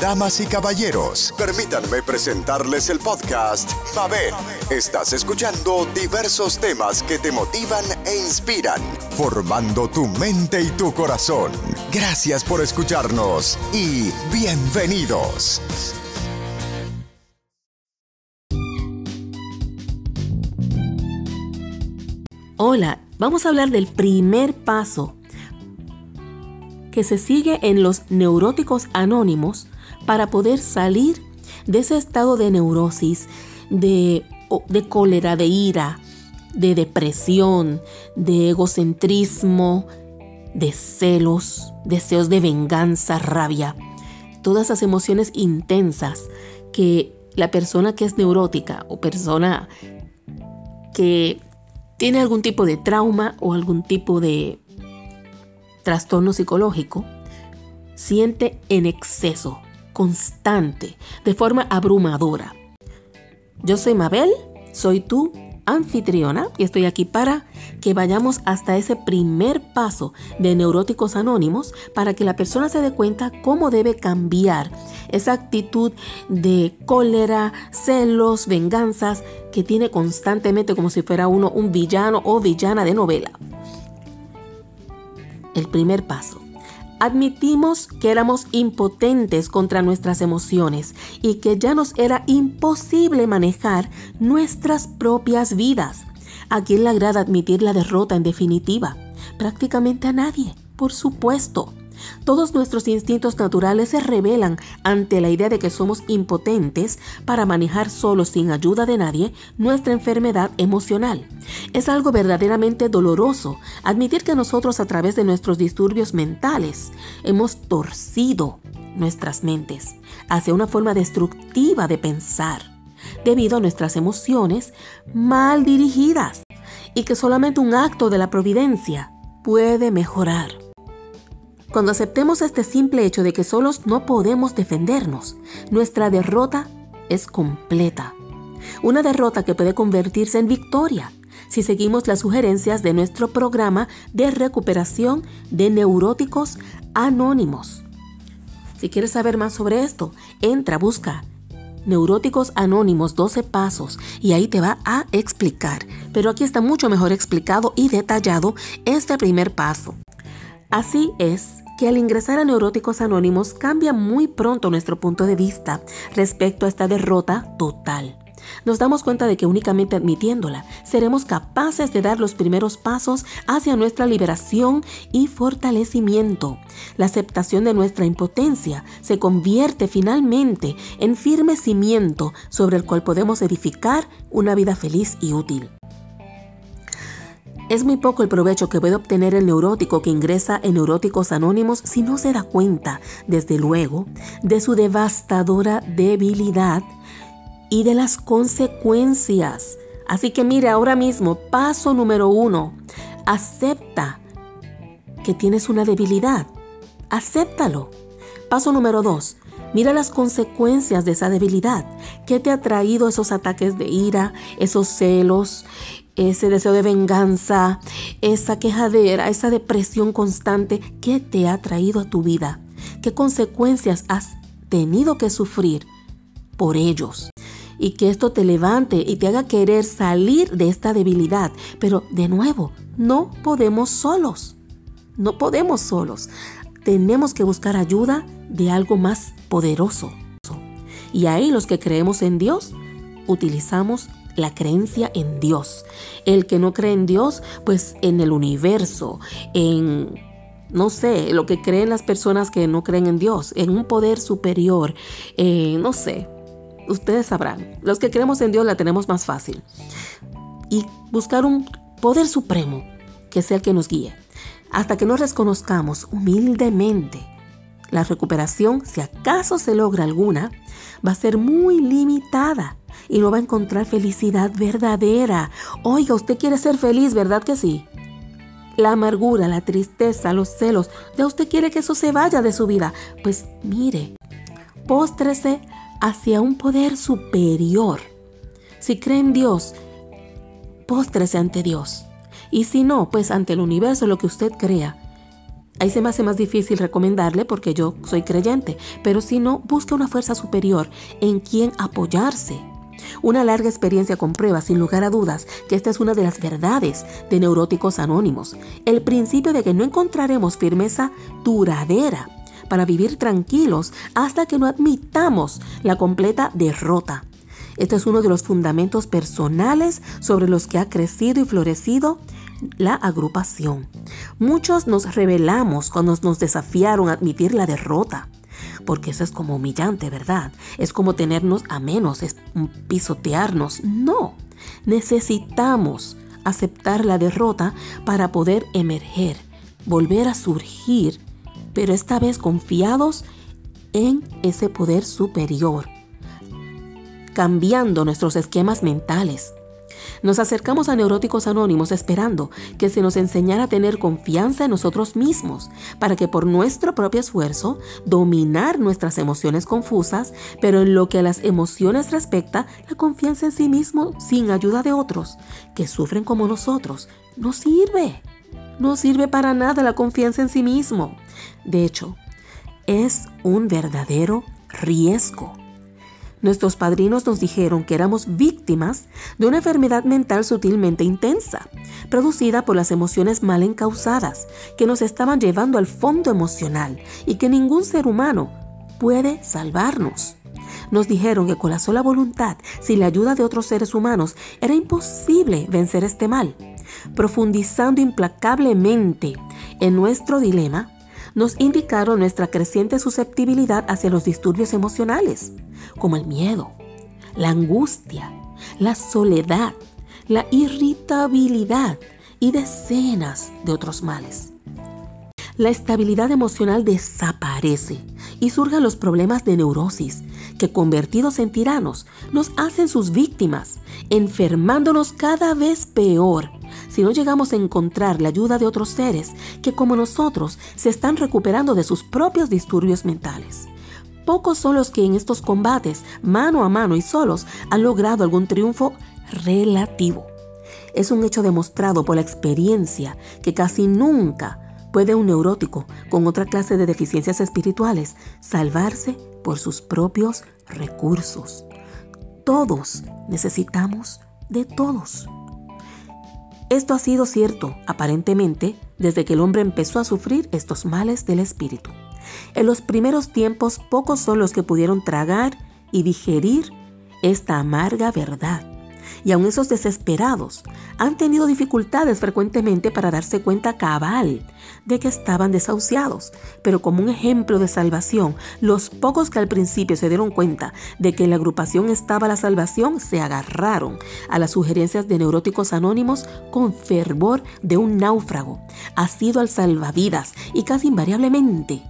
Damas y caballeros, permítanme presentarles el podcast Mabel. Estás escuchando diversos temas que te motivan e inspiran, formando tu mente y tu corazón. Gracias por escucharnos y bienvenidos. Hola, vamos a hablar del primer paso que se sigue en los neuróticos anónimos para poder salir de ese estado de neurosis, de, cólera, de ira, de depresión, de egocentrismo, de celos, deseos de venganza, rabia. Todas esas emociones intensas que la persona que es neurótica o persona que tiene algún tipo de trauma o algún tipo de trastorno psicológico, siente en exceso, constante, de forma abrumadora. Yo soy Mabel, soy tu anfitriona y estoy aquí para que vayamos hasta ese primer paso de neuróticos anónimos para que la persona se dé cuenta cómo debe cambiar esa actitud de cólera, celos, venganzas que tiene constantemente como si fuera uno un villano o villana de novela el primer paso. Admitimos que éramos impotentes contra nuestras emociones y que ya nos era imposible manejar nuestras propias vidas. ¿A quién le agrada admitir la derrota en definitiva? Prácticamente a nadie, por supuesto. Todos nuestros instintos naturales se revelan ante la idea de que somos impotentes para manejar solos sin ayuda de nadie nuestra enfermedad emocional. Es algo verdaderamente doloroso admitir que nosotros a través de nuestros disturbios mentales hemos torcido nuestras mentes hacia una forma destructiva de pensar debido a nuestras emociones mal dirigidas y que solamente un acto de la providencia puede mejorar. Cuando aceptemos este simple hecho de que solos no podemos defendernos, nuestra derrota es completa. Una derrota que puede convertirse en victoria si seguimos las sugerencias de nuestro programa de recuperación de neuróticos anónimos. Si quieres saber más sobre esto, entra, busca Neuróticos Anónimos 12 Pasos y ahí te va a explicar. Pero aquí está mucho mejor explicado y detallado este primer paso. Así es que al ingresar a Neuróticos Anónimos cambia muy pronto nuestro punto de vista respecto a esta derrota total. Nos damos cuenta de que únicamente admitiéndola seremos capaces de dar los primeros pasos hacia nuestra liberación y fortalecimiento. La aceptación de nuestra impotencia se convierte finalmente en firme cimiento sobre el cual podemos edificar una vida feliz y útil. Es muy poco el provecho que puede obtener el neurótico que ingresa en neuróticos anónimos si no se da cuenta, desde luego, de su devastadora debilidad y de las consecuencias. Así que mire ahora mismo, paso número uno, acepta que tienes una debilidad. Acéptalo. Paso número dos, Mira las consecuencias de esa debilidad. ¿Qué te ha traído esos ataques de ira, esos celos, ese deseo de venganza, esa quejadera, esa depresión constante, ¿qué te ha traído a tu vida? ¿Qué consecuencias has tenido que sufrir por ellos? Y que esto te levante y te haga querer salir de esta debilidad. Pero de nuevo, no podemos solos. No podemos solos. Tenemos que buscar ayuda de algo más poderoso. Y ahí los que creemos en Dios, utilizamos la creencia en Dios. El que no cree en Dios, pues en el universo, en, no sé, lo que creen las personas que no creen en Dios, en un poder superior, eh, no sé, ustedes sabrán. Los que creemos en Dios la tenemos más fácil. Y buscar un poder supremo que sea el que nos guíe. Hasta que nos reconozcamos humildemente, la recuperación, si acaso se logra alguna, va a ser muy limitada y no va a encontrar felicidad verdadera. Oiga, usted quiere ser feliz, ¿verdad que sí? La amargura, la tristeza, los celos, ya usted quiere que eso se vaya de su vida. Pues mire, póstrese hacia un poder superior. Si cree en Dios, póstrese ante Dios. Y si no, pues ante el universo, lo que usted crea. Ahí se me hace más difícil recomendarle porque yo soy creyente, pero si no, busca una fuerza superior en quien apoyarse. Una larga experiencia comprueba, sin lugar a dudas, que esta es una de las verdades de neuróticos anónimos. El principio de que no encontraremos firmeza duradera para vivir tranquilos hasta que no admitamos la completa derrota. Este es uno de los fundamentos personales sobre los que ha crecido y florecido la agrupación. Muchos nos rebelamos cuando nos desafiaron a admitir la derrota, porque eso es como humillante, ¿verdad? Es como tenernos a menos, es pisotearnos. No, necesitamos aceptar la derrota para poder emerger, volver a surgir, pero esta vez confiados en ese poder superior, cambiando nuestros esquemas mentales nos acercamos a Neuróticos Anónimos esperando que se nos enseñara a tener confianza en nosotros mismos, para que por nuestro propio esfuerzo dominar nuestras emociones confusas, pero en lo que a las emociones respecta, la confianza en sí mismo sin ayuda de otros, que sufren como nosotros, no sirve. No sirve para nada la confianza en sí mismo. De hecho, es un verdadero riesgo. Nuestros padrinos nos dijeron que éramos víctimas de una enfermedad mental sutilmente intensa, producida por las emociones mal encausadas, que nos estaban llevando al fondo emocional y que ningún ser humano puede salvarnos. Nos dijeron que con la sola voluntad, sin la ayuda de otros seres humanos, era imposible vencer este mal. Profundizando implacablemente en nuestro dilema, nos indicaron nuestra creciente susceptibilidad hacia los disturbios emocionales, como el miedo, la angustia, la soledad, la irritabilidad y decenas de otros males. La estabilidad emocional desaparece y surgen los problemas de neurosis, que convertidos en tiranos nos hacen sus víctimas, enfermándonos cada vez peor si no llegamos a encontrar la ayuda de otros seres que como nosotros se están recuperando de sus propios disturbios mentales. Pocos son los que en estos combates, mano a mano y solos, han logrado algún triunfo relativo. Es un hecho demostrado por la experiencia que casi nunca puede un neurótico con otra clase de deficiencias espirituales salvarse por sus propios recursos. Todos necesitamos de todos. Esto ha sido cierto, aparentemente, desde que el hombre empezó a sufrir estos males del espíritu. En los primeros tiempos pocos son los que pudieron tragar y digerir esta amarga verdad y aun esos desesperados han tenido dificultades frecuentemente para darse cuenta cabal de que estaban desahuciados. Pero como un ejemplo de salvación, los pocos que al principio se dieron cuenta de que en la agrupación estaba la salvación se agarraron a las sugerencias de neuróticos anónimos con fervor de un náufrago, sido al salvavidas y casi invariablemente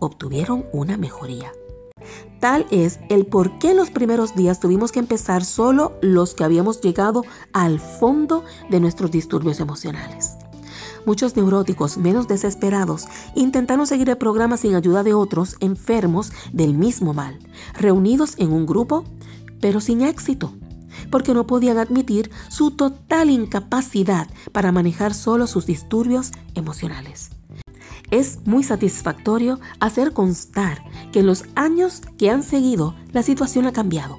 obtuvieron una mejoría. Tal es el por qué los primeros días tuvimos que empezar solo los que habíamos llegado al fondo de nuestros disturbios emocionales. Muchos neuróticos menos desesperados intentaron seguir el programa sin ayuda de otros enfermos del mismo mal, reunidos en un grupo, pero sin éxito, porque no podían admitir su total incapacidad para manejar solo sus disturbios emocionales. Es muy satisfactorio hacer constar que en los años que han seguido la situación ha cambiado.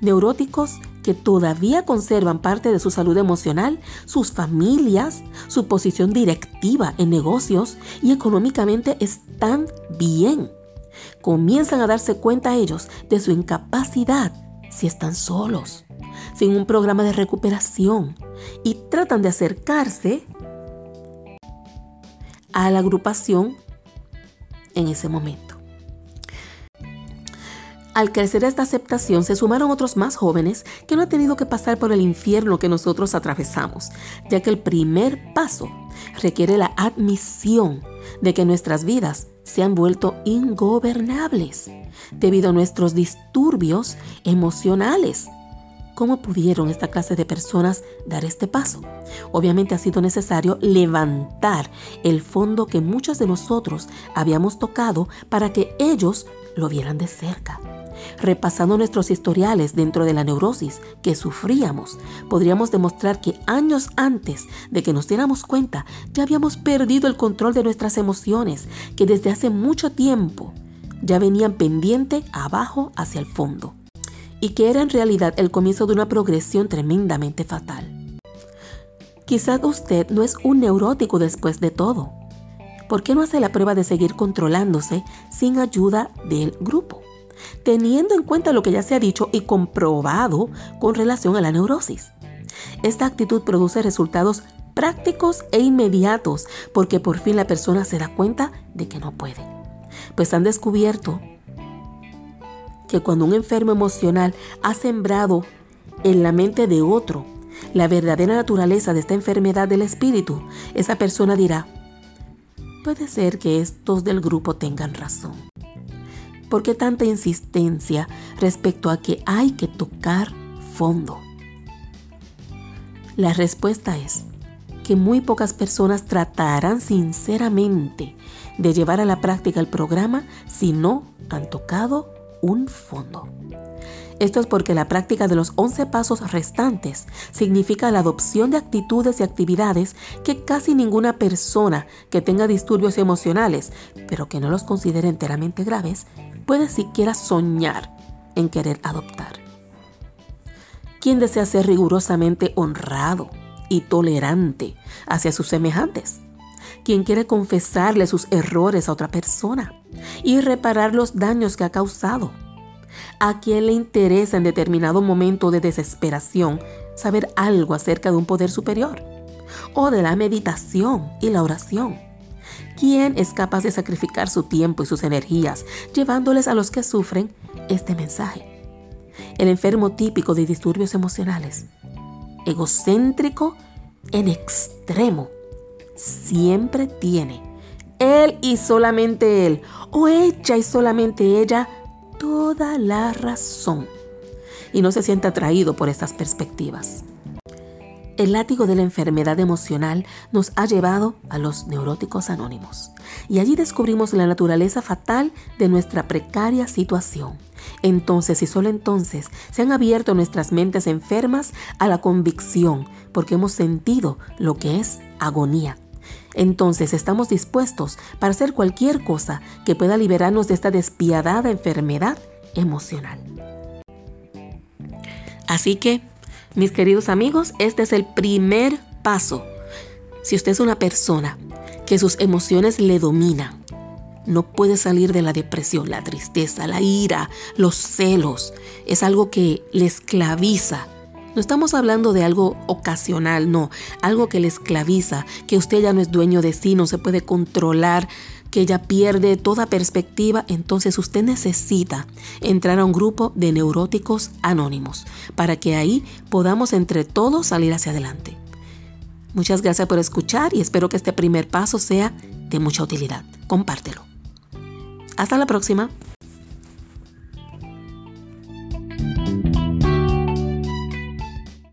Neuróticos que todavía conservan parte de su salud emocional, sus familias, su posición directiva en negocios y económicamente están bien. Comienzan a darse cuenta ellos de su incapacidad si están solos, sin un programa de recuperación, y tratan de acercarse a la agrupación en ese momento. Al crecer esta aceptación se sumaron otros más jóvenes que no han tenido que pasar por el infierno que nosotros atravesamos, ya que el primer paso requiere la admisión de que nuestras vidas se han vuelto ingobernables debido a nuestros disturbios emocionales ¿Cómo pudieron esta clase de personas dar este paso? Obviamente ha sido necesario levantar el fondo que muchos de nosotros habíamos tocado para que ellos lo vieran de cerca. Repasando nuestros historiales dentro de la neurosis que sufríamos, podríamos demostrar que años antes de que nos diéramos cuenta ya habíamos perdido el control de nuestras emociones, que desde hace mucho tiempo ya venían pendiente abajo hacia el fondo, y que era en realidad el comienzo de una progresión tremendamente fatal. Quizás usted no es un neurótico después de todo. ¿Por qué no hace la prueba de seguir controlándose sin ayuda del grupo? teniendo en cuenta lo que ya se ha dicho y comprobado con relación a la neurosis. Esta actitud produce resultados prácticos e inmediatos porque por fin la persona se da cuenta de que no puede. Pues han descubierto que cuando un enfermo emocional ha sembrado en la mente de otro la verdadera naturaleza de esta enfermedad del espíritu, esa persona dirá, puede ser que estos del grupo tengan razón. ¿Por qué tanta insistencia respecto a que hay que tocar fondo? La respuesta es que muy pocas personas tratarán sinceramente de llevar a la práctica el programa si no han tocado un fondo. Esto es porque la práctica de los 11 pasos restantes significa la adopción de actitudes y actividades que casi ninguna persona que tenga disturbios emocionales, pero que no los considere enteramente graves, puede siquiera soñar en querer adoptar. ¿Quién desea ser rigurosamente honrado y tolerante hacia sus semejantes? ¿Quién quiere confesarle sus errores a otra persona y reparar los daños que ha causado? ¿A quién le interesa en determinado momento de desesperación saber algo acerca de un poder superior? ¿O de la meditación y la oración? ¿Quién es capaz de sacrificar su tiempo y sus energías llevándoles a los que sufren este mensaje? El enfermo típico de disturbios emocionales, egocéntrico en extremo, siempre tiene, él y solamente él, o ella y solamente ella, toda la razón. Y no se siente atraído por estas perspectivas. El látigo de la enfermedad emocional nos ha llevado a los neuróticos anónimos y allí descubrimos la naturaleza fatal de nuestra precaria situación. Entonces y solo entonces se han abierto nuestras mentes enfermas a la convicción porque hemos sentido lo que es agonía. Entonces estamos dispuestos para hacer cualquier cosa que pueda liberarnos de esta despiadada enfermedad emocional. Así que mis queridos amigos, este es el primer paso. Si usted es una persona que sus emociones le dominan, no puede salir de la depresión, la tristeza, la ira, los celos. Es algo que le esclaviza. No estamos hablando de algo ocasional, no, algo que le esclaviza, que usted ya no es dueño de sí, no se puede controlar, que ella pierde toda perspectiva, entonces usted necesita entrar a un grupo de neuróticos anónimos para que ahí podamos entre todos salir hacia adelante. Muchas gracias por escuchar y espero que este primer paso sea de mucha utilidad. Compártelo. Hasta la próxima.